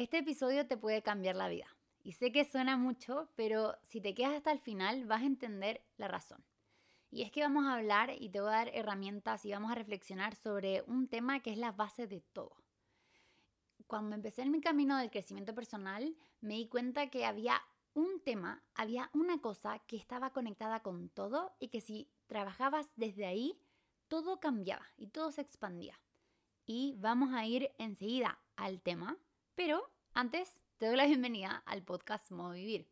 Este episodio te puede cambiar la vida. Y sé que suena mucho, pero si te quedas hasta el final vas a entender la razón. Y es que vamos a hablar y te voy a dar herramientas y vamos a reflexionar sobre un tema que es la base de todo. Cuando empecé en mi camino del crecimiento personal, me di cuenta que había un tema, había una cosa que estaba conectada con todo y que si trabajabas desde ahí, todo cambiaba y todo se expandía. Y vamos a ir enseguida al tema, pero antes te doy la bienvenida al podcast Modo Vivir.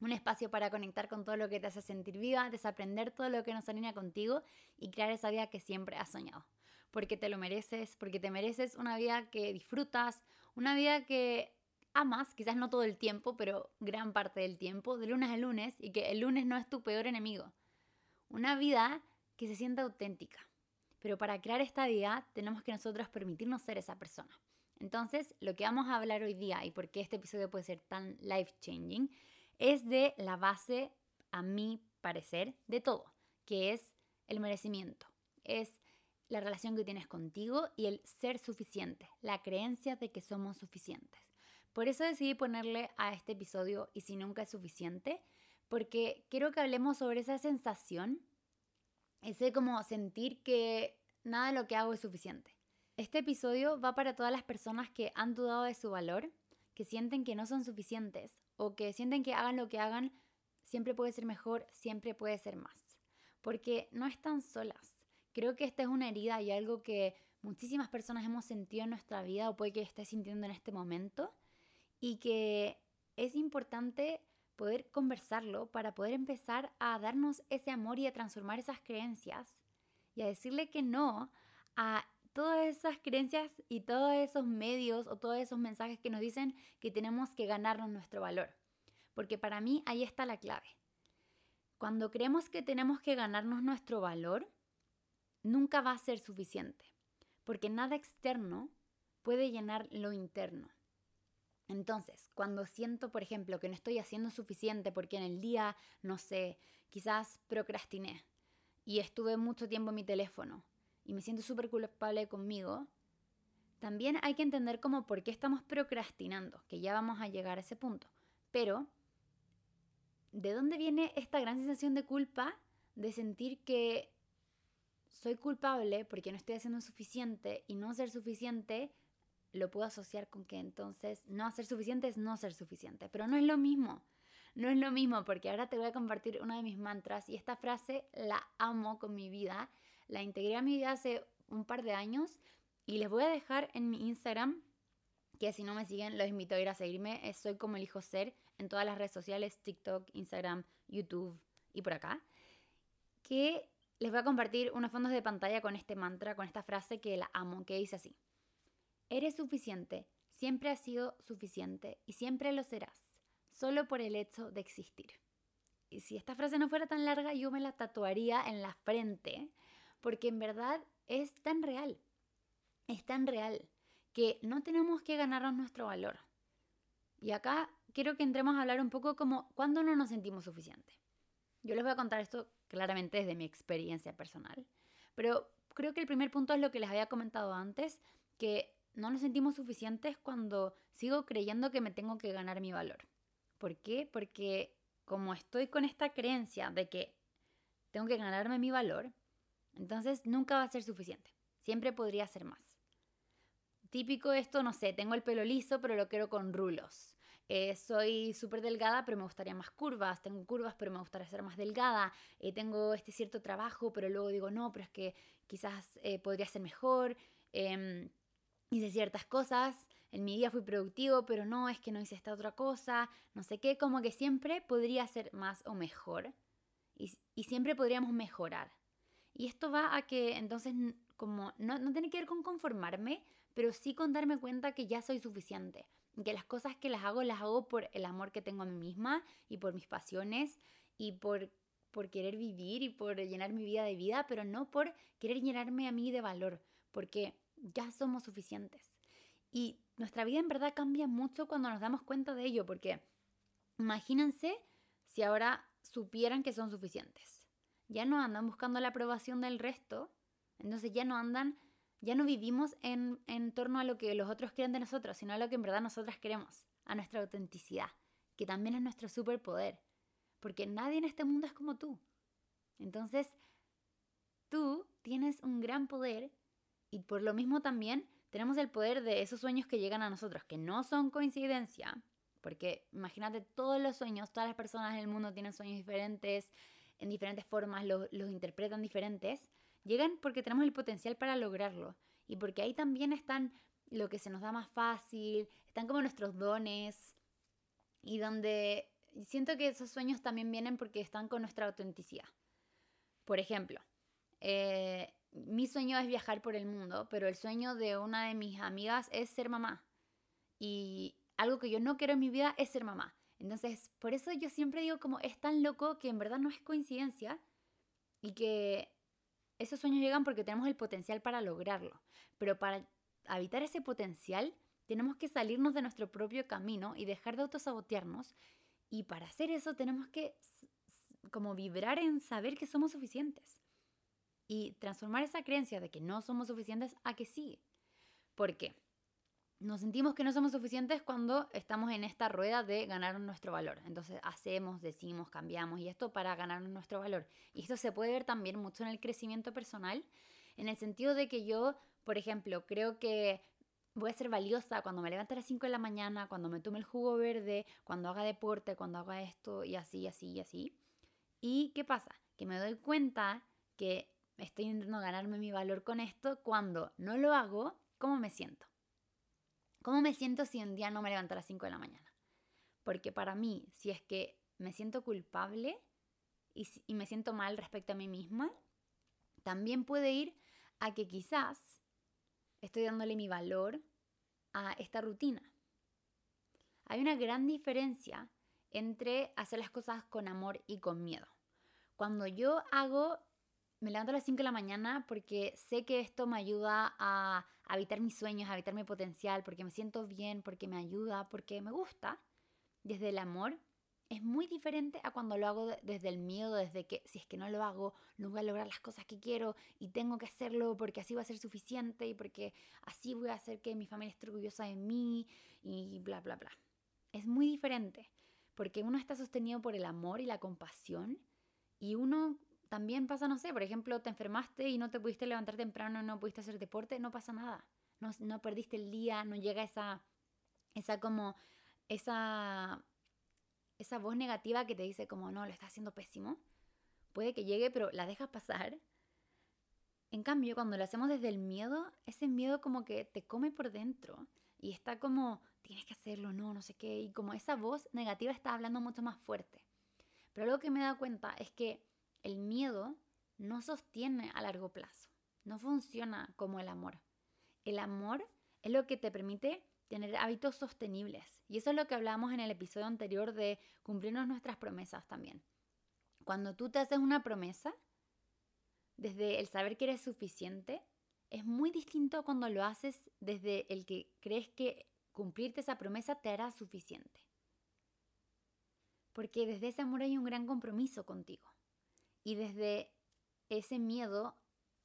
Un espacio para conectar con todo lo que te hace sentir viva, desaprender todo lo que nos alinea contigo y crear esa vida que siempre has soñado. Porque te lo mereces, porque te mereces una vida que disfrutas, una vida que amas, quizás no todo el tiempo, pero gran parte del tiempo, de lunes a lunes, y que el lunes no es tu peor enemigo. Una vida que se sienta auténtica. Pero para crear esta vida tenemos que nosotros permitirnos ser esa persona. Entonces, lo que vamos a hablar hoy día y por qué este episodio puede ser tan life changing es de la base, a mi parecer, de todo, que es el merecimiento, es la relación que tienes contigo y el ser suficiente, la creencia de que somos suficientes. Por eso decidí ponerle a este episodio y si nunca es suficiente, porque quiero que hablemos sobre esa sensación, ese como sentir que nada de lo que hago es suficiente. Este episodio va para todas las personas que han dudado de su valor, que sienten que no son suficientes o que sienten que hagan lo que hagan, siempre puede ser mejor, siempre puede ser más. Porque no están solas. Creo que esta es una herida y algo que muchísimas personas hemos sentido en nuestra vida o puede que estés sintiendo en este momento y que es importante poder conversarlo para poder empezar a darnos ese amor y a transformar esas creencias y a decirle que no a todas esas creencias y todos esos medios o todos esos mensajes que nos dicen que tenemos que ganarnos nuestro valor. Porque para mí ahí está la clave. Cuando creemos que tenemos que ganarnos nuestro valor, nunca va a ser suficiente. Porque nada externo puede llenar lo interno. Entonces, cuando siento, por ejemplo, que no estoy haciendo suficiente porque en el día, no sé, quizás procrastiné y estuve mucho tiempo en mi teléfono y me siento súper culpable conmigo, también hay que entender como por qué estamos procrastinando, que ya vamos a llegar a ese punto. Pero, ¿de dónde viene esta gran sensación de culpa de sentir que soy culpable porque no estoy haciendo suficiente y no ser suficiente lo puedo asociar con que entonces no hacer suficiente es no ser suficiente, pero no es lo mismo. No es lo mismo porque ahora te voy a compartir una de mis mantras y esta frase la amo con mi vida la integré a mi vida hace un par de años y les voy a dejar en mi Instagram, que si no me siguen, los invito a ir a seguirme. Soy como elijo ser en todas las redes sociales, TikTok, Instagram, YouTube y por acá. Que les voy a compartir unos fondos de pantalla con este mantra, con esta frase que la amo, que dice así. Eres suficiente, siempre has sido suficiente y siempre lo serás, solo por el hecho de existir. Y si esta frase no fuera tan larga, yo me la tatuaría en la frente porque en verdad es tan real, es tan real que no tenemos que ganarnos nuestro valor. Y acá quiero que entremos a hablar un poco como cuando no nos sentimos suficientes. Yo les voy a contar esto claramente desde mi experiencia personal, pero creo que el primer punto es lo que les había comentado antes, que no nos sentimos suficientes cuando sigo creyendo que me tengo que ganar mi valor. ¿Por qué? Porque como estoy con esta creencia de que tengo que ganarme mi valor, entonces nunca va a ser suficiente. Siempre podría ser más. Típico esto, no sé, tengo el pelo liso pero lo quiero con rulos. Eh, soy súper delgada pero me gustaría más curvas. Tengo curvas pero me gustaría ser más delgada. Eh, tengo este cierto trabajo pero luego digo no, pero es que quizás eh, podría ser mejor. Em, hice ciertas cosas, en mi día fui productivo, pero no, es que no hice esta otra cosa, no sé qué, como que siempre podría ser más o mejor y siempre podríamos mejorar. Y esto va a que entonces como no, no tiene que ver con conformarme, pero sí con darme cuenta que ya soy suficiente, que las cosas que las hago las hago por el amor que tengo a mí misma y por mis pasiones y por, por querer vivir y por llenar mi vida de vida, pero no por querer llenarme a mí de valor, porque ya somos suficientes. Y nuestra vida en verdad cambia mucho cuando nos damos cuenta de ello, porque imagínense si ahora supieran que son suficientes ya no andan buscando la aprobación del resto, entonces ya no andan Ya no vivimos en, en torno a lo que los otros creen de nosotros, sino a lo que en verdad nosotras queremos, a nuestra autenticidad, que también es nuestro superpoder, porque nadie en este mundo es como tú. Entonces, tú tienes un gran poder y por lo mismo también tenemos el poder de esos sueños que llegan a nosotros, que no son coincidencia, porque imagínate todos los sueños, todas las personas en el mundo tienen sueños diferentes, en diferentes formas, los, los interpretan diferentes, llegan porque tenemos el potencial para lograrlo y porque ahí también están lo que se nos da más fácil, están como nuestros dones y donde siento que esos sueños también vienen porque están con nuestra autenticidad. Por ejemplo, eh, mi sueño es viajar por el mundo, pero el sueño de una de mis amigas es ser mamá. Y algo que yo no quiero en mi vida es ser mamá. Entonces, por eso yo siempre digo como es tan loco que en verdad no es coincidencia y que esos sueños llegan porque tenemos el potencial para lograrlo. Pero para habitar ese potencial, tenemos que salirnos de nuestro propio camino y dejar de autosabotearnos. Y para hacer eso tenemos que como vibrar en saber que somos suficientes. Y transformar esa creencia de que no somos suficientes a que sí. ¿Por qué? Nos sentimos que no somos suficientes cuando estamos en esta rueda de ganar nuestro valor. Entonces hacemos, decimos, cambiamos y esto para ganar nuestro valor. Y esto se puede ver también mucho en el crecimiento personal, en el sentido de que yo, por ejemplo, creo que voy a ser valiosa cuando me levante a las 5 de la mañana, cuando me tome el jugo verde, cuando haga deporte, cuando haga esto y así, así y así. ¿Y qué pasa? Que me doy cuenta que estoy intentando ganarme mi valor con esto cuando no lo hago, ¿cómo me siento? ¿Cómo me siento si un día no me levanto a las 5 de la mañana? Porque para mí, si es que me siento culpable y, y me siento mal respecto a mí misma, también puede ir a que quizás estoy dándole mi valor a esta rutina. Hay una gran diferencia entre hacer las cosas con amor y con miedo. Cuando yo hago, me levanto a las 5 de la mañana porque sé que esto me ayuda a habitar mis sueños, habitar mi potencial, porque me siento bien, porque me ayuda, porque me gusta, desde el amor, es muy diferente a cuando lo hago desde el miedo, desde que si es que no lo hago, no voy a lograr las cosas que quiero y tengo que hacerlo porque así va a ser suficiente y porque así voy a hacer que mi familia esté orgullosa de mí y bla, bla, bla. Es muy diferente porque uno está sostenido por el amor y la compasión y uno también pasa, no sé, por ejemplo, te enfermaste y no te pudiste levantar temprano, no pudiste hacer deporte, no pasa nada. No, no perdiste el día, no llega esa, esa como, esa esa voz negativa que te dice como no, lo estás haciendo pésimo, puede que llegue, pero la dejas pasar. En cambio, cuando lo hacemos desde el miedo, ese miedo como que te come por dentro y está como, tienes que hacerlo, no, no sé qué, y como esa voz negativa está hablando mucho más fuerte. Pero lo que me he dado cuenta es que el miedo no sostiene a largo plazo, no funciona como el amor. El amor es lo que te permite tener hábitos sostenibles. Y eso es lo que hablábamos en el episodio anterior de cumplirnos nuestras promesas también. Cuando tú te haces una promesa, desde el saber que eres suficiente, es muy distinto cuando lo haces desde el que crees que cumplirte esa promesa te hará suficiente. Porque desde ese amor hay un gran compromiso contigo. Y desde ese miedo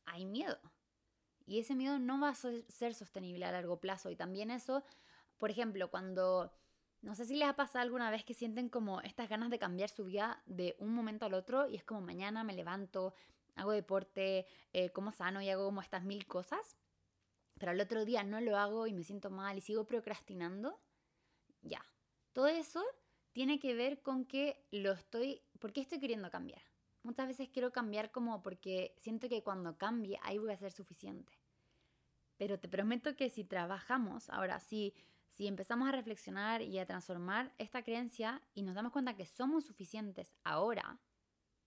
hay miedo. Y ese miedo no va a ser sostenible a largo plazo. Y también eso, por ejemplo, cuando, no sé si les ha pasado alguna vez que sienten como estas ganas de cambiar su vida de un momento al otro y es como mañana me levanto, hago deporte, eh, como sano y hago como estas mil cosas, pero al otro día no lo hago y me siento mal y sigo procrastinando. Ya, todo eso tiene que ver con que lo estoy, ¿por qué estoy queriendo cambiar? Muchas veces quiero cambiar como porque siento que cuando cambie ahí voy a ser suficiente. Pero te prometo que si trabajamos, ahora sí, si empezamos a reflexionar y a transformar esta creencia y nos damos cuenta que somos suficientes ahora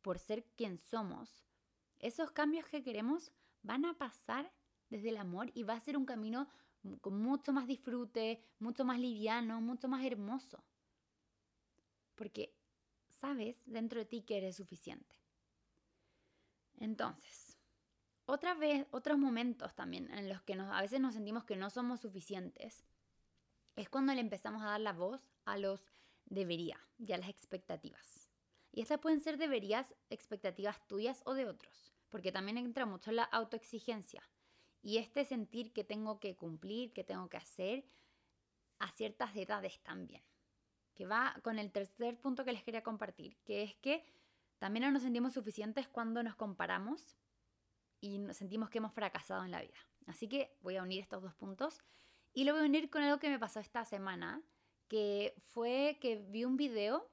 por ser quien somos, esos cambios que queremos van a pasar desde el amor y va a ser un camino con mucho más disfrute, mucho más liviano, mucho más hermoso. Porque sabes dentro de ti que eres suficiente. Entonces, otra vez, otros momentos también en los que a veces nos sentimos que no somos suficientes, es cuando le empezamos a dar la voz a los debería y a las expectativas. Y estas pueden ser deberías, expectativas tuyas o de otros, porque también entra mucho la autoexigencia. y este sentir que tengo que cumplir, que tengo que hacer a ciertas edades también. Que va con el tercer punto que les quería compartir, que es que también no nos sentimos suficientes cuando nos comparamos y nos sentimos que hemos fracasado en la vida. Así que voy a unir estos dos puntos y lo voy a unir con algo que me pasó esta semana, que fue que vi un video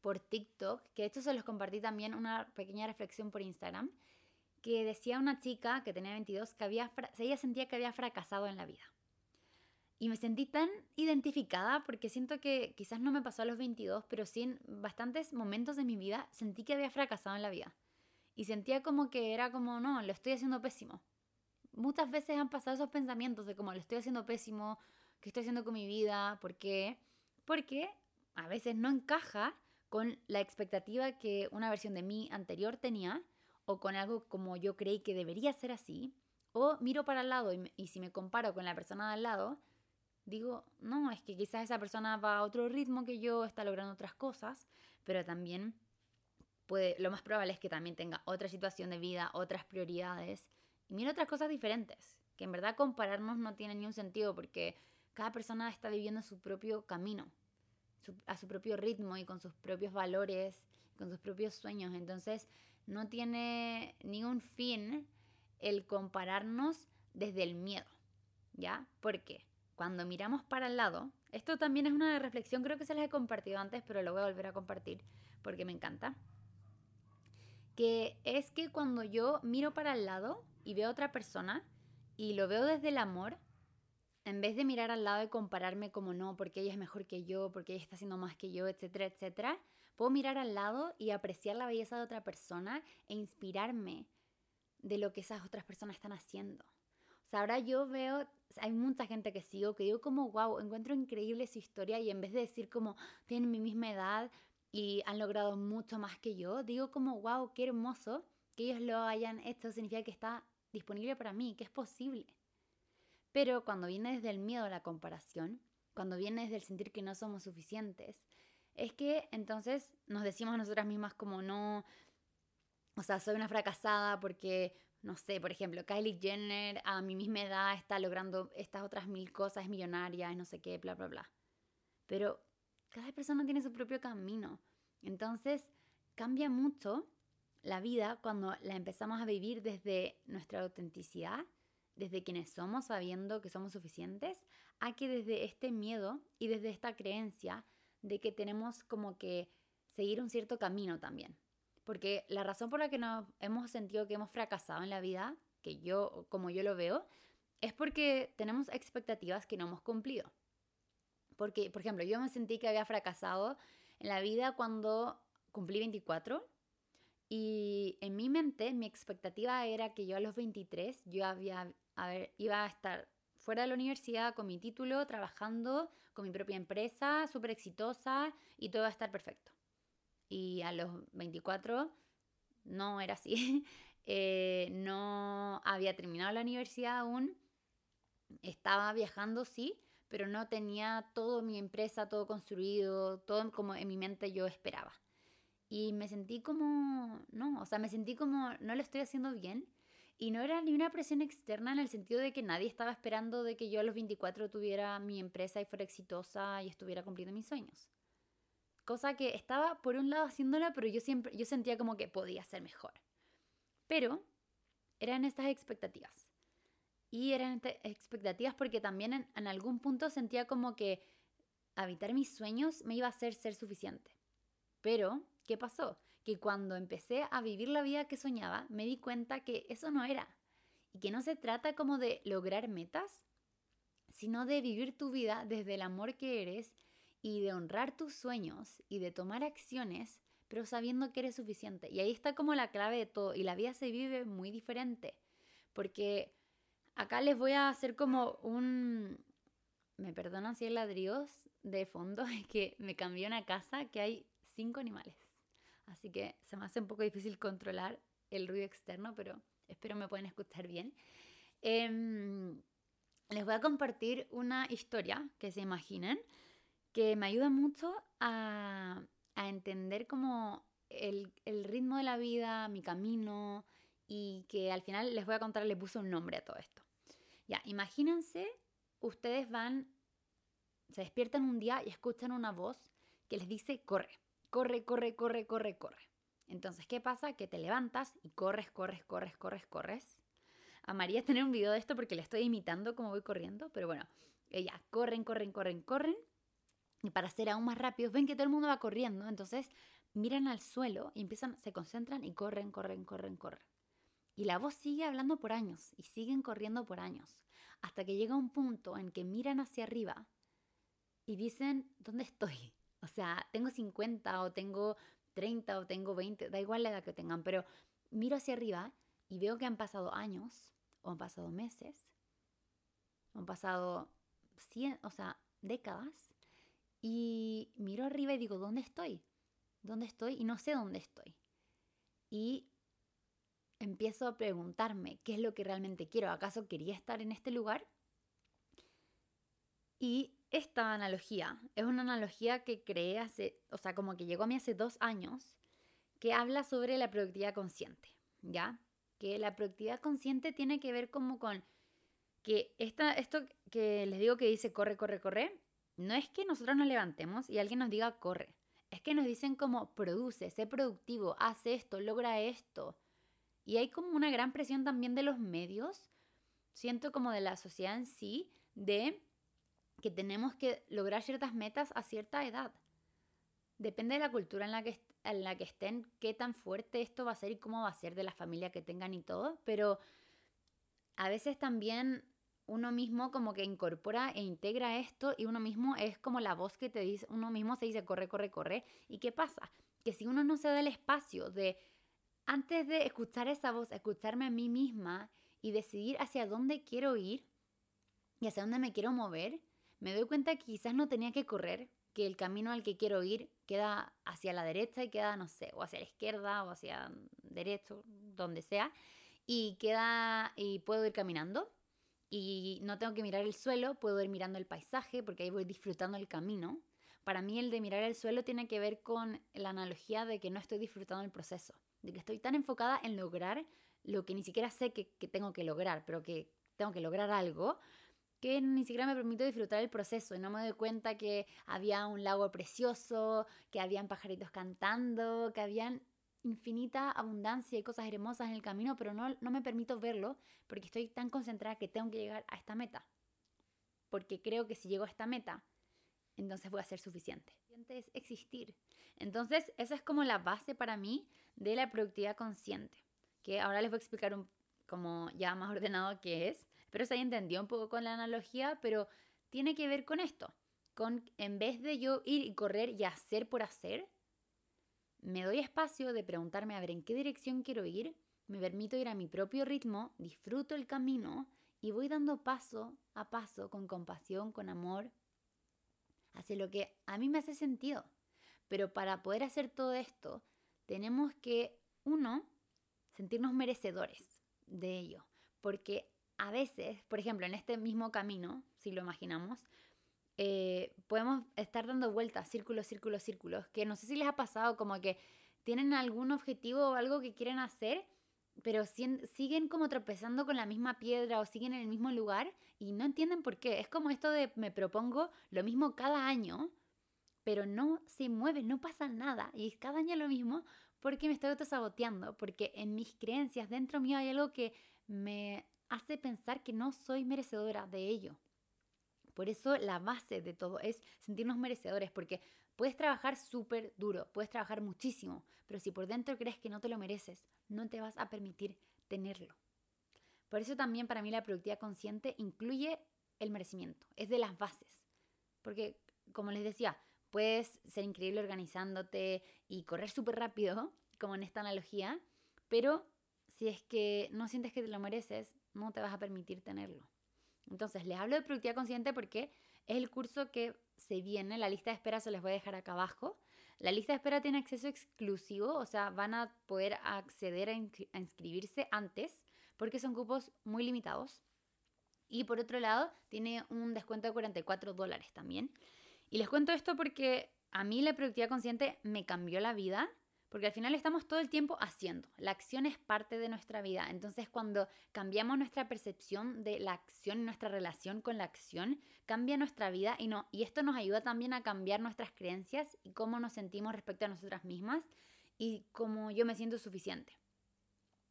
por TikTok, que esto se los compartí también una pequeña reflexión por Instagram, que decía una chica que tenía 22 que había, ella sentía que había fracasado en la vida. Y me sentí tan identificada porque siento que quizás no me pasó a los 22, pero sí en bastantes momentos de mi vida sentí que había fracasado en la vida. Y sentía como que era como, no, lo estoy haciendo pésimo. Muchas veces han pasado esos pensamientos de como lo estoy haciendo pésimo, qué estoy haciendo con mi vida, ¿por qué? Porque a veces no encaja con la expectativa que una versión de mí anterior tenía o con algo como yo creí que debería ser así, o miro para el lado y, si me comparo con la persona de al lado, digo, no, es que quizás esa persona va a otro ritmo que yo, está logrando otras cosas, pero también puede, lo más probable es que también tenga otra situación de vida, otras prioridades, y mira otras cosas diferentes, que en verdad compararnos no tiene ni un sentido porque cada persona está viviendo su propio camino, a su propio ritmo y con sus propios valores, con sus propios sueños. Entonces, no tiene ningún fin el compararnos desde el miedo, ¿ya? Porque cuando miramos para el lado, esto también es una reflexión, creo que se les he compartido antes, pero lo voy a volver a compartir porque me encanta. Que es que cuando yo miro para el lado y veo a otra persona y lo veo desde el amor, en vez de mirar al lado y compararme como no, porque ella es mejor que yo, porque ella está haciendo más que yo, etcétera, etcétera, puedo mirar al lado y apreciar la belleza de otra persona e inspirarme de lo que esas otras personas están haciendo. O sea, ahora yo veo, hay mucha gente que sigo que digo como, wow, encuentro increíble su historia y en vez de decir como, tienen mi misma edad y han logrado mucho más que yo, digo como, wow, qué hermoso que ellos lo hayan hecho, significa que está disponible para mí, que es posible. Pero cuando viene desde el miedo a la comparación, cuando viene desde el sentir que no somos suficientes, es que entonces nos decimos a nosotras mismas como no, o sea, soy una fracasada porque, no sé, por ejemplo, Kylie Jenner a mi misma edad está logrando estas otras mil cosas, es millonaria, no sé qué, bla, bla, bla. Pero cada persona tiene su propio camino. Entonces, cambia mucho la vida cuando la empezamos a vivir desde nuestra autenticidad desde quienes somos sabiendo que somos suficientes, a que desde este miedo y desde esta creencia de que tenemos como que seguir un cierto camino también. Porque la razón por la que nos hemos sentido que hemos fracasado en la vida, que yo, como yo lo veo, es porque tenemos expectativas que no hemos cumplido. Porque, por ejemplo, yo me sentí que había fracasado en la vida cuando cumplí 24 y en mi mente mi expectativa era que yo a los 23 yo había a ver, iba a estar fuera de la universidad con mi título, trabajando con mi propia empresa, súper exitosa y todo iba a estar perfecto. Y a los 24 no era así. Eh, no había terminado la universidad aún. Estaba viajando, sí, pero no tenía todo mi empresa, todo construido, todo como en mi mente yo esperaba. Y me sentí como, no, o sea, me sentí como, no lo estoy haciendo bien y no era ni una presión externa en el sentido de que nadie estaba esperando de que yo a los 24 tuviera mi empresa y fuera exitosa y estuviera cumpliendo mis sueños. Cosa que estaba por un lado haciéndola, pero yo siempre yo sentía como que podía ser mejor. Pero eran estas expectativas. Y eran estas expectativas porque también en, en algún punto sentía como que habitar mis sueños me iba a hacer ser suficiente. Pero, ¿qué pasó? que cuando empecé a vivir la vida que soñaba, me di cuenta que eso no era. Y que no se trata como de lograr metas, sino de vivir tu vida desde el amor que eres y de honrar tus sueños y de tomar acciones, pero sabiendo que eres suficiente. Y ahí está como la clave de todo. Y la vida se vive muy diferente. Porque acá les voy a hacer como un... Me perdonan si hay ladrillos de fondo, es que me cambié una casa que hay cinco animales así que se me hace un poco difícil controlar el ruido externo, pero espero me pueden escuchar bien. Em, les voy a compartir una historia que se imaginen que me ayuda mucho a, entender como el, ritmo de la vida, mi camino y que al final les voy a contar, le puse un nombre a todo esto. Ya, imagínense, ustedes van, se despiertan un día y escuchan una voz que les dice, corre, corre, corre, corre, corre, corre. Entonces, ¿qué pasa? Que te levantas y corres, corres, corres, corres, corres. Amaría tener un video de esto porque le estoy imitando como voy corriendo, pero bueno, ella corren, corren, corren, corren. Y para ser aún más rápidos, ven que todo el mundo va corriendo, entonces miran al suelo y empiezan, se concentran y corren, corren, corren, corren. Y la voz sigue hablando por años y siguen corriendo por años, hasta que llega un punto en que miran hacia arriba y dicen, ¿dónde estoy? O sea, tengo 50 o tengo 30 o tengo 20, da igual la edad que tengan, pero miro hacia arriba y veo que han pasado años o han pasado meses, o han pasado 100, o sea, décadas, y miro arriba y digo, ¿dónde estoy? ¿Dónde estoy? Y no sé dónde estoy. Y empiezo a preguntarme qué es lo que realmente quiero. ¿Acaso quería estar en este lugar? Y esta analogía es una analogía que creé hace, o sea, como que llegó a mí hace dos años, que habla sobre la productividad consciente, ¿ya? Que la productividad consciente tiene que ver como con que esta, esto que les digo que dice corre, corre, corre, no es que nosotros nos levantemos y alguien nos diga corre, es que nos dicen como produce, sé productivo, haz esto, logra esto. Y hay como una gran presión también de los medios, siento como de la sociedad en sí, de que tenemos que lograr ciertas metas a cierta edad. Depende de la cultura en la que, en la que estén, qué tan fuerte esto va a ser y cómo va a ser de la familia que tengan y todo, pero a veces también uno mismo como que incorpora e integra esto y uno mismo es como la voz que te dice, uno mismo se dice corre, corre, corre. ¿Y qué pasa? Que si uno no se da el espacio de, antes de escuchar esa voz, escucharme a mí misma y decidir hacia dónde quiero ir y hacia dónde me quiero mover, me doy cuenta que quizás no tenía que correr, que el camino al que quiero ir queda hacia la derecha y queda, no sé, o hacia la izquierda o hacia derecho, donde sea, y queda y puedo ir caminando y no tengo que mirar el suelo, puedo ir mirando el paisaje porque ahí voy disfrutando el camino. Para mí el de mirar el suelo tiene que ver con la analogía de que no estoy disfrutando el proceso, de que estoy tan enfocada en lograr lo que ni siquiera sé que, tengo que lograr, pero que tengo que lograr algo, que ni siquiera me permito disfrutar el proceso y no me doy cuenta que había un lago precioso, que habían pajaritos cantando, que habían infinita abundancia y cosas hermosas en el camino, pero no, no me permito verlo porque estoy tan concentrada que tengo que llegar a esta meta. Porque creo que si llego a esta meta, entonces voy a ser suficiente. Es existir. Entonces, esa es como la base para mí de la productividad consciente, que ahora les voy a explicar un, como ya más ordenado qué es. Pero se entendió un poco con la analogía, pero tiene que ver con esto. Con en vez de yo ir y correr y hacer por hacer, me doy espacio de preguntarme a ver en qué dirección quiero ir, me permito ir a mi propio ritmo, disfruto el camino y voy dando paso a paso con compasión, con amor, hacia lo que a mí me hace sentido. Pero para poder hacer todo esto, tenemos que, uno, sentirnos merecedores de ello. Porque a veces, por ejemplo, en este mismo camino, si lo imaginamos, eh, podemos estar dando vueltas, círculos, círculos, círculos, que no sé si les ha pasado como que tienen algún objetivo o algo que quieren hacer, pero siguen como tropezando con la misma piedra o siguen en el mismo lugar y no entienden por qué. Es como esto de me propongo lo mismo cada año, pero no se mueve, no pasa nada y es cada año lo mismo porque me estoy autosaboteando, porque en mis creencias dentro mío hay algo que me hace pensar que no soy merecedora de ello. Por eso la base de todo es sentirnos merecedores, porque puedes trabajar súper duro, puedes trabajar muchísimo, pero si por dentro crees que no te lo mereces, no te vas a permitir tenerlo. Por eso también para mí la productividad consciente incluye el merecimiento, es de las bases. Porque, como les decía, puedes ser increíble organizándote y correr súper rápido, como en esta analogía, pero si es que no sientes que te lo mereces, no te vas a permitir tenerlo. Entonces, les hablo de productividad consciente porque es el curso que se viene, la lista de espera se les voy a dejar acá abajo. La lista de espera tiene acceso exclusivo, o sea, van a poder acceder a, inscribirse antes porque son cupos muy limitados. Y por otro lado, tiene un descuento de 44 dólares también. Y les cuento esto porque a mí la productividad consciente me cambió la vida Porque al final estamos todo el tiempo haciendo. La acción es parte de nuestra vida. Entonces cuando cambiamos nuestra percepción de la acción y nuestra relación con la acción, cambia nuestra vida y, no, y esto nos ayuda también a cambiar nuestras creencias y cómo nos sentimos respecto a nosotras mismas y cómo yo me siento suficiente.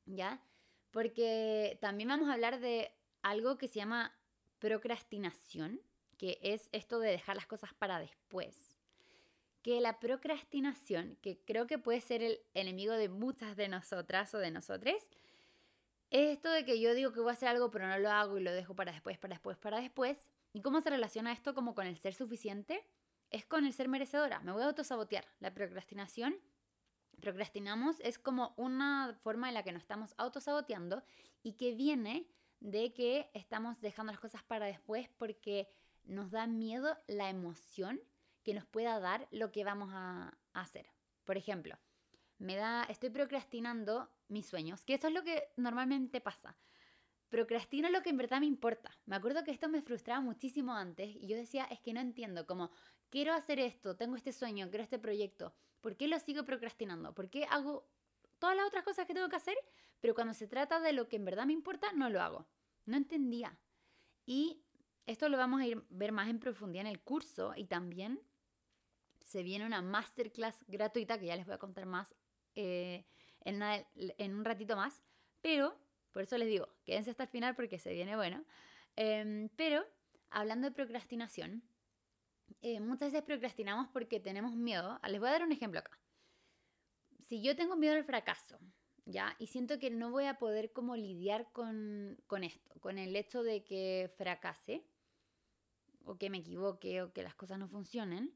¿Ya? Porque también vamos a hablar de algo que se llama procrastinación, que es esto de dejar las cosas para después que la procrastinación, que creo que puede ser el enemigo de muchas de nosotras o de nosotres, es esto de que yo digo que voy a hacer algo pero no lo hago y lo dejo para después, para después, para después. ¿Y cómo se relaciona esto como con el ser suficiente? Es con el ser merecedora. Me voy a autosabotear. La procrastinación, procrastinamos, es como una forma en la que nos estamos autosaboteando y que viene de que estamos dejando las cosas para después porque nos da miedo la emoción que nos pueda dar lo que vamos a, hacer. Por ejemplo, me da, estoy procrastinando mis sueños, que esto es lo que normalmente pasa. Procrastino lo que en verdad me importa. Me acuerdo que esto me frustraba muchísimo antes y yo decía, es que no entiendo, como, quiero hacer esto, tengo este sueño, quiero este proyecto, ¿por qué lo sigo procrastinando? ¿Por qué hago todas las otras cosas que tengo que hacer, pero cuando se trata de lo que en verdad me importa, no lo hago? No entendía. Y esto lo vamos a ir ver más en profundidad en el curso y también se viene una masterclass gratuita que ya les voy a contar más eh, en, un ratito más. Pero, por eso les digo, quédense hasta el final porque se viene bueno. Em, pero, hablando de procrastinación, eh, muchas veces procrastinamos porque tenemos miedo. Les voy a dar un ejemplo acá. Si yo tengo miedo al fracaso, ¿ya? Y siento que no voy a poder como lidiar con, con esto, con el hecho de que fracase, o que me equivoque, o que las cosas no funcionen,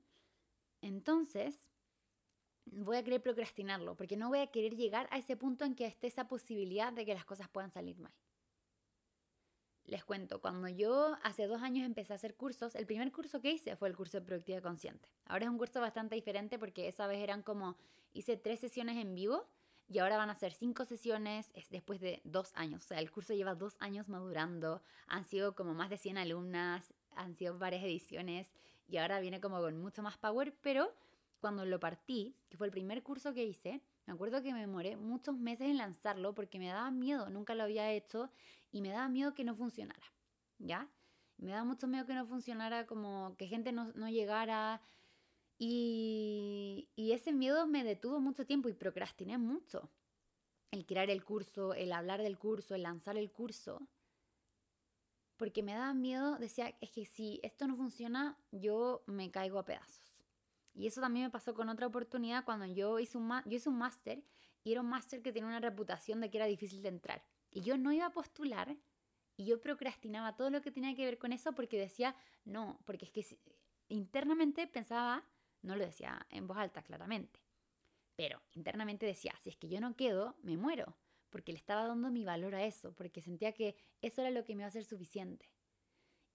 entonces, voy a querer procrastinarlo, porque no voy a querer llegar a ese punto en que esté esa posibilidad de que las cosas puedan salir mal. Les cuento, cuando yo hace dos años empecé a hacer cursos, el primer curso que hice fue el curso de productividad consciente. Ahora es un curso bastante diferente porque esa vez eran como, hice tres sesiones en vivo y ahora van a ser cinco sesiones es después de dos años. O sea, el curso lleva dos años madurando, han sido como más de 100 alumnas, han sido varias ediciones y ahora viene como con mucho más power, pero cuando lo partí, que fue el primer curso que hice, me acuerdo que me demoré muchos meses en lanzarlo porque me daba miedo, nunca lo había hecho y me daba miedo que no funcionara, ¿ya? Me daba mucho miedo que no funcionara, como que gente no, no llegara. Y, y ese miedo me detuvo mucho tiempo y procrastiné mucho. El crear el curso, el hablar del curso, el lanzar el curso porque me daba miedo, decía, es que si esto no funciona, yo me caigo a pedazos. Y eso también me pasó con otra oportunidad cuando yo hice un, máster y era un máster que tenía una reputación de que era difícil de entrar. Y yo no iba a postular y yo procrastinaba todo lo que tenía que ver con eso porque decía, no, porque es que internamente pensaba, no lo decía en voz alta claramente, pero internamente decía, si es que yo no quedo, me muero porque le estaba dando mi valor a eso, porque sentía que eso era lo que me iba a ser suficiente.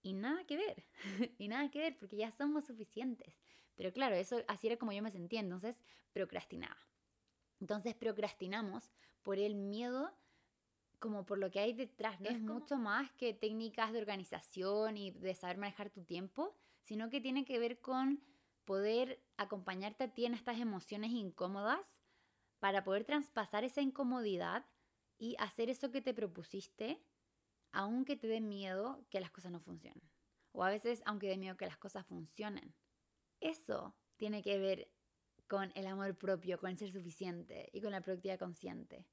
Y nada que ver, y nada que ver, porque ya somos suficientes. Pero claro, eso así era como yo me sentía, entonces procrastinaba. Entonces procrastinamos por el miedo como por lo que hay detrás, no es, mucho más que técnicas de organización y de saber manejar tu tiempo, sino que tiene que ver con poder acompañarte a ti en estas emociones incómodas para poder traspasar esa incomodidad y hacer eso que te propusiste, aunque te dé miedo que las cosas no funcionen. O a veces, aunque dé miedo que las cosas funcionen. Eso tiene que ver con el amor propio, con el ser suficiente y con la productividad consciente.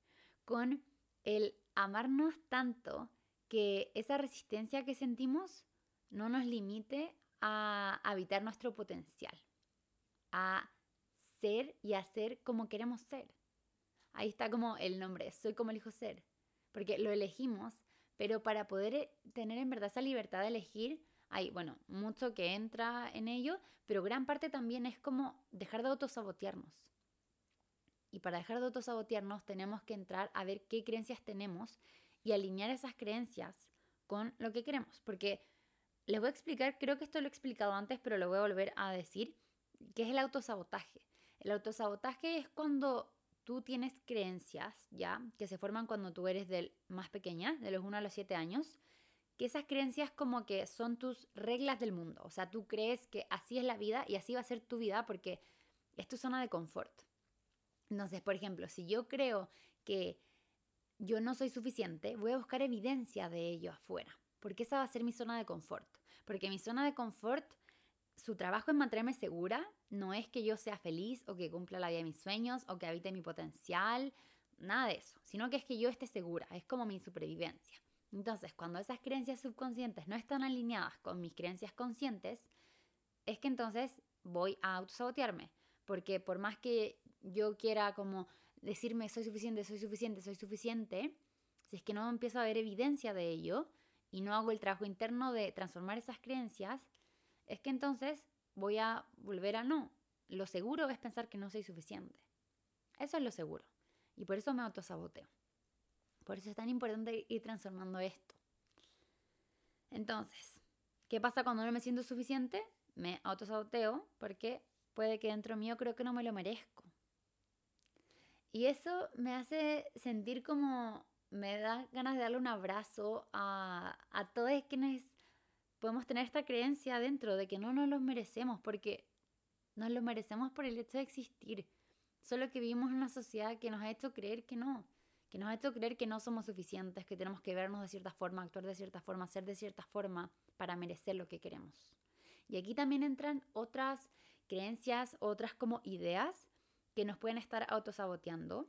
Con el amarnos tanto que esa resistencia que sentimos no nos limite a habitar nuestro potencial, a ser y hacer como queremos ser. Ahí está como el nombre, soy como elijo ser, porque lo elegimos, pero para poder eh, tener en verdad esa libertad de elegir, hay, bueno, mucho que entra en ello, pero gran parte también es como dejar de autosabotearnos. Y para dejar de autosabotearnos tenemos que entrar a ver qué creencias tenemos y alinear esas creencias con lo que queremos. Porque les voy a explicar, creo que esto lo he explicado antes, pero lo voy a volver a decir, qué es el autosabotaje. El autosabotaje es cuando tú tienes creencias, ¿ya? Que se forman cuando tú eres del más pequeña, de los 1 a los 7 años, que esas creencias como que son tus reglas del mundo. O sea, tú crees que así es la vida y así va a ser tu vida porque es tu zona de confort. Entonces, por ejemplo, si yo creo que yo no soy suficiente, voy a buscar evidencia de ello afuera, porque esa va a ser mi zona de confort. Porque mi zona de confort, su trabajo es mantenerme segura, no es que yo sea feliz o que cumpla la vida de mis sueños o que habite mi potencial, nada de eso, sino que es que yo esté segura, es como mi supervivencia. Entonces, cuando esas creencias subconscientes no están alineadas con mis creencias conscientes, es que entonces voy a autosabotearme, porque por más que yo quiera como decirme soy suficiente, soy suficiente, soy suficiente, si es que no empiezo a ver evidencia de ello y no hago el trabajo interno de transformar esas creencias, es que entonces voy a volver a no. Lo seguro es pensar que no soy suficiente. Eso es lo seguro. Y por eso me autosaboteo. Por eso es tan importante ir transformando esto. Entonces, ¿qué pasa cuando no me siento suficiente? Me autosaboteo porque puede que dentro mío creo que no me lo merezco. Y eso me hace sentir como me da ganas de darle un abrazo a, a todos quienes podemos tener esta creencia dentro de que no nos lo merecemos, porque nos lo merecemos por el hecho de existir. Solo que vivimos en una sociedad que nos ha hecho creer que no, que nos ha hecho creer que no somos suficientes, que tenemos que vernos de cierta forma, actuar de cierta forma, ser de cierta forma para merecer lo que queremos. Y aquí también entran otras creencias, otras como ideas que nos pueden estar autosaboteando.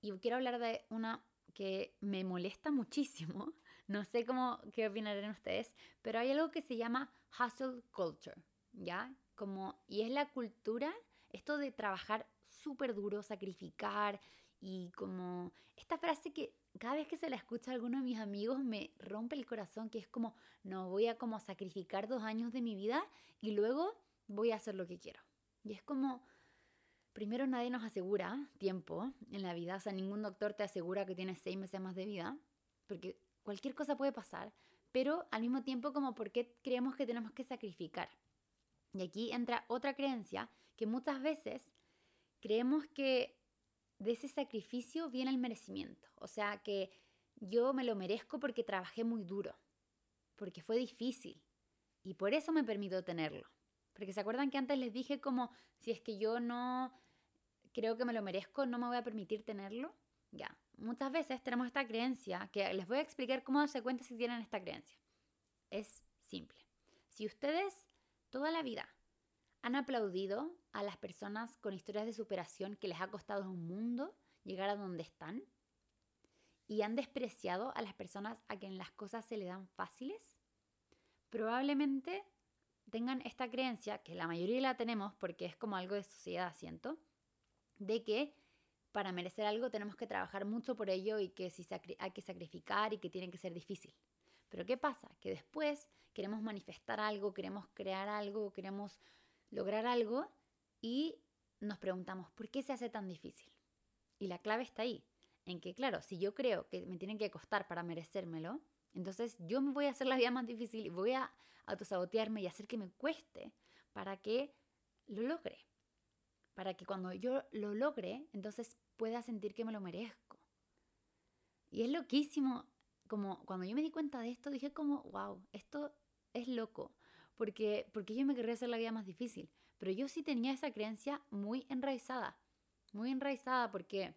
Y quiero hablar de una que me molesta muchísimo. No sé cómo qué opinarán ustedes, pero hay algo que se llama hustle culture, ¿ya? Como y es la cultura esto de trabajar súper duro, sacrificar y como esta frase que cada vez que se la escucha a alguno de mis amigos me rompe el corazón, que es como, no voy a como sacrificar dos años de mi vida y luego voy a hacer lo que quiero. Y es como, primero nadie nos asegura tiempo en la vida, o sea, ningún doctor te asegura que tienes seis meses más de vida, porque cualquier cosa puede pasar, pero al mismo tiempo como por qué creemos que tenemos que sacrificar. Y aquí entra otra creencia que muchas veces creemos que de ese sacrificio viene el merecimiento, o sea, que yo me lo merezco porque trabajé muy duro, porque fue difícil y por eso me permito tenerlo. Porque se acuerdan que antes les dije como si es que yo no creo que me lo merezco, no me voy a permitir tenerlo. Ya, muchas veces tenemos esta creencia, que les voy a explicar cómo darse cuenta si tienen esta creencia. Es simple. Si ustedes toda la vida han aplaudido a las personas con historias de superación que les ha costado un mundo llegar a donde están, y han despreciado a las personas a quien las cosas se le dan fáciles, probablemente tengan esta creencia, que la mayoría la tenemos porque es como algo de sociedad, siento, de que para merecer algo tenemos que trabajar mucho por ello y que si hay que sacrificar y que tiene que ser difícil. Pero ¿qué pasa? Que después queremos manifestar algo, queremos crear algo, queremos lograr algo y nos preguntamos, ¿por qué se hace tan difícil? Y la clave está ahí, en que claro, si yo creo que me tiene que costar para merecérmelo, entonces yo me voy a hacer la vida más difícil y voy a autosabotearme y hacer que me cueste para que lo logre para que cuando yo lo logre, entonces pueda sentir que me lo merezco. Y es loquísimo, como cuando yo me di cuenta de esto, dije como, wow, esto es loco, porque, porque yo me querría hacer la vida más difícil, pero yo sí tenía esa creencia muy enraizada, muy enraizada porque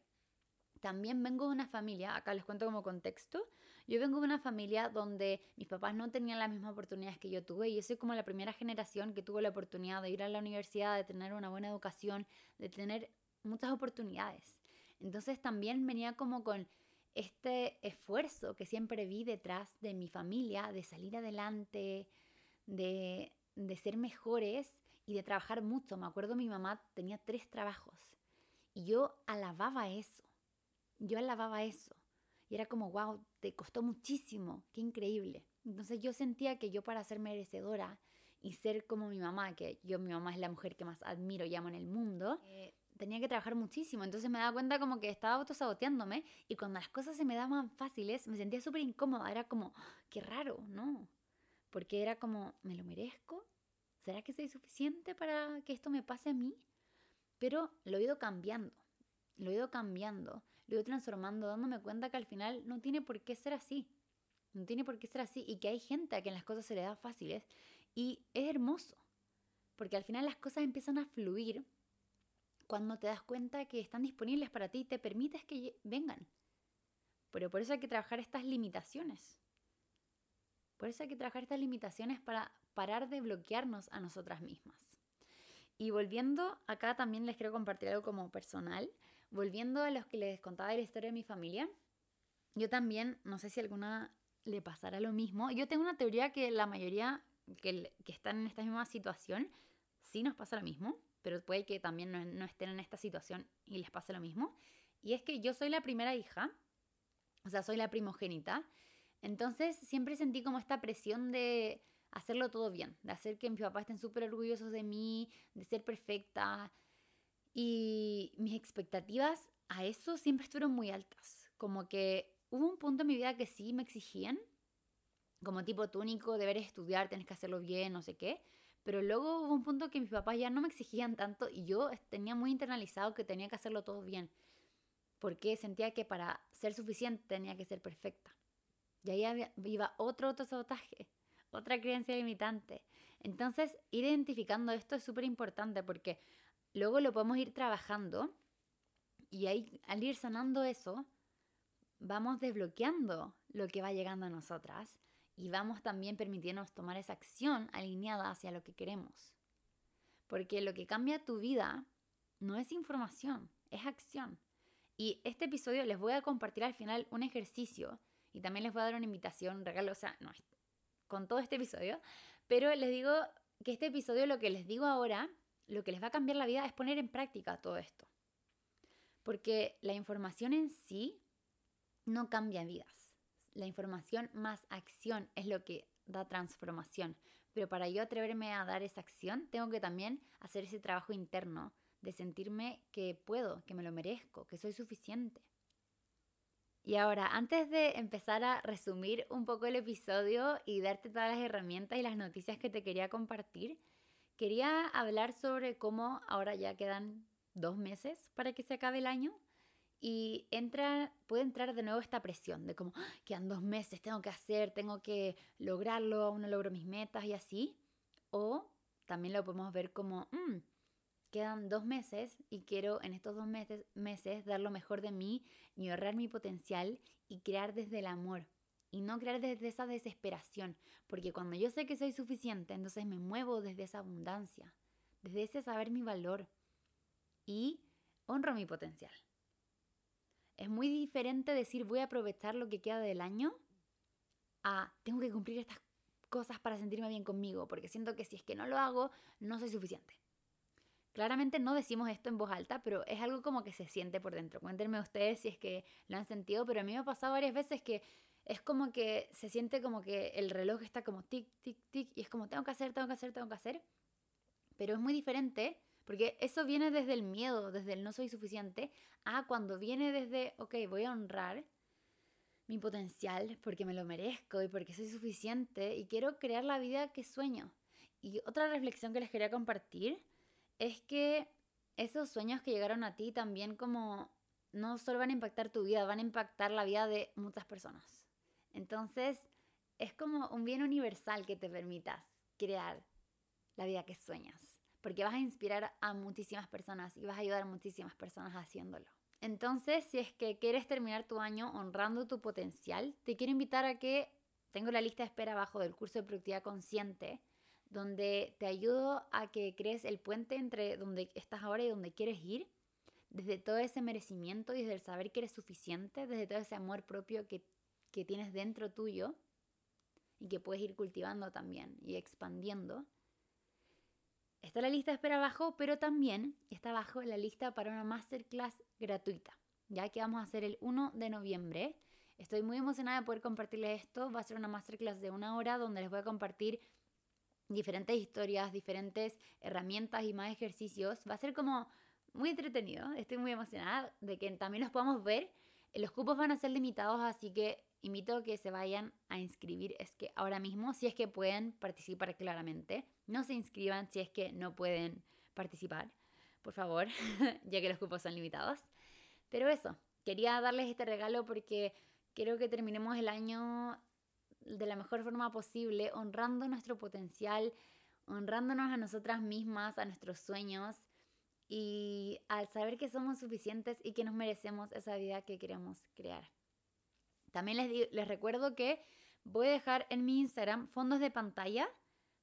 también vengo de una familia, acá les cuento como contexto, yo vengo de una familia donde mis papás no tenían las mismas oportunidades que yo tuve y yo soy como la primera generación que tuvo la oportunidad de ir a la universidad, de tener una buena educación, de tener muchas oportunidades. Entonces también venía como con este esfuerzo que siempre vi detrás de mi familia, de salir adelante, de, de ser mejores y de trabajar mucho. Me acuerdo mi mamá tenía tres trabajos y yo alababa eso yo alababa eso. Y era como, wow, te costó muchísimo, qué increíble. Entonces yo sentía que yo para ser merecedora y ser como mi mamá, que yo mi mamá es la mujer que más admiro y amo en el mundo, eh, tenía que trabajar muchísimo. Entonces me daba cuenta como que estaba autosaboteándome y cuando las cosas se me daban fáciles me sentía súper incómoda. Era como, qué raro, ¿no? Porque era como, ¿me lo merezco? ¿Será que soy suficiente para que esto me pase a mí? Pero lo he ido cambiando, lo he ido cambiando lo voy transformando, dándome cuenta que al final no tiene por qué ser así. No tiene por qué ser así y que hay gente a quien las cosas se le dan fáciles y es hermoso, porque al final las cosas empiezan a fluir cuando te das cuenta que están disponibles para ti, te permites que vengan. Pero por eso hay que trabajar estas limitaciones. Por eso hay que trabajar estas limitaciones para parar de bloquearnos a nosotras mismas. Y volviendo, acá también les quiero compartir algo como personal. Volviendo a los que les contaba de la historia de mi familia, yo también, no sé si alguna le pasará lo mismo. Yo tengo una teoría que la mayoría que, que están en esta misma situación, sí nos pasa lo mismo, pero puede que también no, no estén en esta situación y les pase lo mismo. Y es que yo soy la primera hija, o sea, soy la primogénita, entonces siempre sentí como esta presión de hacerlo todo bien, de hacer que mis papás estén súper orgullosos de mí, de ser perfecta. Y mis expectativas a eso siempre estuvieron muy altas. Como que hubo un punto en mi vida que sí me exigían, como tipo túnico, deber estudiar, tienes que hacerlo bien, no sé qué. Pero luego hubo un punto que mis papás ya no me exigían tanto y yo tenía muy internalizado que tenía que hacerlo todo bien. Porque sentía que para ser suficiente tenía que ser perfecta. Y ahí iba otro autosabotaje, otra creencia limitante. Entonces, identificando esto es súper importante porque luego lo podemos ir trabajando y ahí, al ir sanando eso, vamos desbloqueando lo que va llegando a nosotras y vamos también permitiéndonos tomar esa acción alineada hacia lo que queremos. Porque lo que cambia tu vida no es información, es acción. Y este episodio les voy a compartir al final un ejercicio y también les voy a dar una invitación, un regalo, o sea, no, con todo este episodio, pero les digo que este episodio, lo que les digo ahora, lo que les va a cambiar la vida es poner en práctica todo esto. Porque la información en sí no cambia vidas. La información más acción es lo que da transformación. Pero para yo atreverme a dar esa acción, tengo que también hacer ese trabajo interno de sentirme que puedo, que me lo merezco, que soy suficiente. Y ahora, antes de empezar a resumir un poco el episodio y darte todas las herramientas y las noticias que te quería compartir, quería hablar sobre cómo ahora ya quedan dos meses para que se acabe el año y entra, puede entrar de nuevo esta presión de como, ah, quedan dos meses, tengo que hacer, tengo que lograrlo, aún no logro mis metas y así. O también lo podemos ver como, mm, quedan dos meses y quiero en estos dos meses, meses dar lo mejor de mí y ahorrar mi potencial y crear desde el amor y no crear desde esa desesperación, porque cuando yo sé que soy suficiente, entonces me muevo desde esa abundancia, desde ese saber mi valor y honro mi potencial. Es muy diferente decir voy a aprovechar lo que queda del año a tengo que cumplir estas cosas para sentirme bien conmigo, porque siento que si es que no lo hago, no soy suficiente. Claramente no decimos esto en voz alta, pero es algo como que se siente por dentro. Cuéntenme ustedes si es que lo han sentido, pero a mí me ha pasado varias veces que es como que se siente como que el reloj está como tic, tic, tic, y es como tengo que hacer, tengo que hacer, tengo que hacer. Pero es muy diferente, porque eso viene desde el miedo, desde el no soy suficiente, a cuando viene desde, ok, voy a honrar mi potencial porque me lo merezco y porque soy suficiente y quiero crear la vida que sueño. Y otra reflexión que les quería compartir es que esos sueños que llegaron a ti también como no solo van a impactar tu vida, van a impactar la vida de muchas personas. Entonces, es como un bien universal que te permitas crear la vida que sueñas, porque vas a inspirar a muchísimas personas y vas a ayudar a muchísimas personas haciéndolo. Entonces, si es que quieres terminar tu año honrando tu potencial, te quiero invitar a que tengo la lista de espera abajo del curso de productividad consciente donde te ayudo a que crees el puente entre donde estás ahora y donde quieres ir, desde todo ese merecimiento y desde el saber que eres suficiente, desde todo ese amor propio que, que tienes dentro tuyo y que puedes ir cultivando también y expandiendo. Está la lista de espera abajo, pero también está abajo la lista para una masterclass gratuita, ya que vamos a hacer el 1 de noviembre. Estoy muy emocionada de poder compartirles esto. Va a ser una masterclass de una hora donde les voy a compartir diferentes historias, diferentes herramientas y más ejercicios. Va a ser como muy entretenido. Estoy muy emocionada de que también los podamos ver. Los cupos van a ser limitados, así que invito que se vayan a inscribir. Es que ahora mismo, si es que pueden participar claramente, no se inscriban si es que no pueden participar, por favor, ya que los cupos son limitados. Pero eso, quería darles este regalo porque quiero que terminemos el año de la mejor forma posible, honrando nuestro potencial, honrándonos a nosotras mismas, a nuestros sueños y al saber que somos suficientes y que nos merecemos esa vida que queremos crear. También les, recuerdo que voy a dejar en mi Instagram fondos de pantalla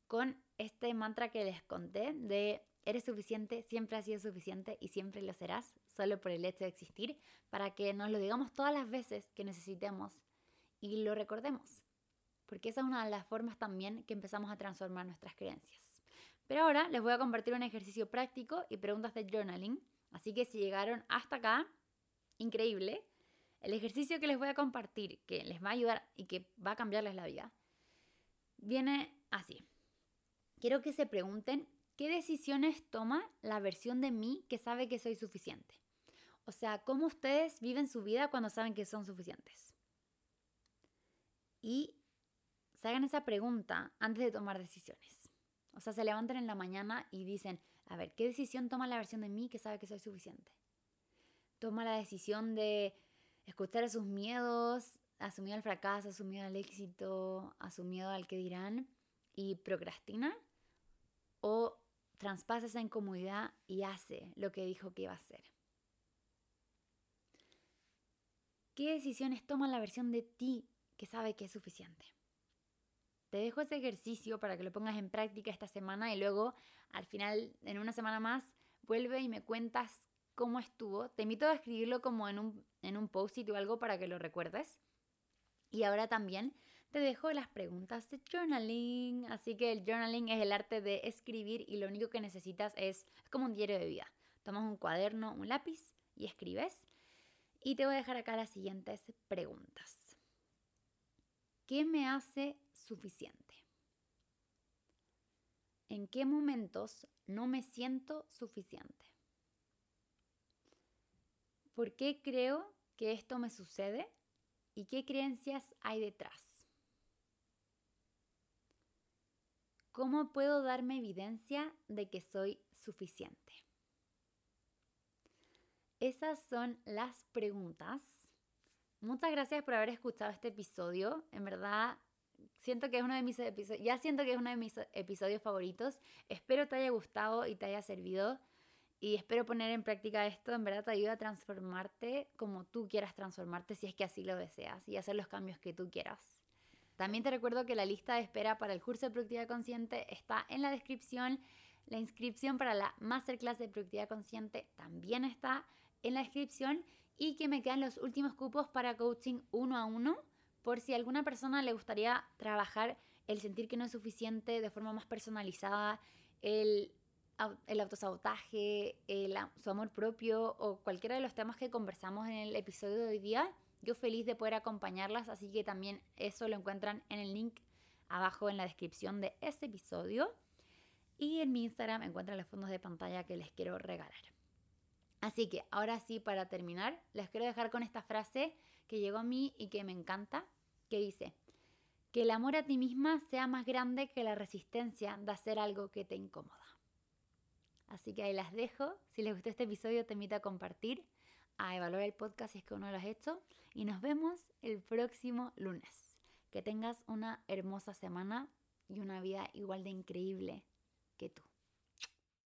con este mantra que les conté de eres suficiente, siempre has sido suficiente y siempre lo serás, solo por el hecho de existir, para que nos lo digamos todas las veces que necesitemos y lo recordemos. Porque esa es una de las formas también que empezamos a transformar nuestras creencias. Pero ahora les voy a compartir un ejercicio práctico y preguntas de journaling. Así que si llegaron hasta acá, increíble. El ejercicio que les voy a compartir, que les va a ayudar y que va a cambiarles la vida, viene así. Quiero que se pregunten qué decisiones toma la versión de mí que sabe que soy suficiente. O sea, cómo ustedes viven su vida cuando saben que son suficientes. Y se hagan esa pregunta antes de tomar decisiones. O sea, se levantan en la mañana y dicen, a ver, ¿qué decisión toma la versión de mí que sabe que soy suficiente? Toma la decisión de escuchar a sus miedos, a su miedo al fracaso, a al éxito, a al que dirán y procrastina o traspasa esa incomodidad y hace lo que dijo que iba a hacer. ¿Qué decisiones toma la versión de ti que sabe que es suficiente? Te dejo ese ejercicio para que lo pongas en práctica esta semana y luego al final, en una semana más, vuelve y me cuentas cómo estuvo. Te invito a escribirlo como en un, en un post-it o algo para que lo recuerdes. Y ahora también te dejo las preguntas de journaling. Así que el journaling es el arte de escribir y lo único que necesitas es, es como un diario de vida. Tomas un cuaderno, un lápiz y escribes. Y te voy a dejar acá las siguientes preguntas. ¿Qué me hace suficiente? ¿En qué momentos no me siento suficiente? ¿Por qué creo que esto me sucede? ¿Y qué creencias hay detrás? ¿Cómo puedo darme evidencia de que soy suficiente? Esas son las preguntas Muchas gracias por haber escuchado este episodio. En verdad, siento que es uno de mis episodios, ya siento que es uno de mis episodios favoritos. Espero te haya gustado y te haya servido. Y espero poner en práctica esto. En verdad te ayuda a transformarte como tú quieras transformarte si es que así lo deseas y hacer los cambios que tú quieras. También te recuerdo que la lista de espera para el curso de productividad consciente está en la descripción. La inscripción para la masterclass de productividad consciente también está en la descripción y que me quedan los últimos cupos para coaching uno a uno por si alguna persona le gustaría trabajar el sentir que no es suficiente de forma más personalizada, el, el autosabotaje, su amor propio o cualquiera de los temas que conversamos en el episodio de hoy día. Yo feliz de poder acompañarlas, así que también eso lo encuentran en el link abajo en la descripción de este episodio. Y en mi Instagram encuentran los fondos de pantalla que les quiero regalar. Así que ahora sí, para terminar, les quiero dejar con esta frase que llegó a mí y que me encanta, que dice, que el amor a ti misma sea más grande que la resistencia de hacer algo que te incomoda. Así que ahí las dejo. Si les gustó este episodio, te invito a compartir, a evaluar el podcast si es que uno lo has hecho. Y nos vemos el próximo lunes. Que tengas una hermosa semana y una vida igual de increíble que tú.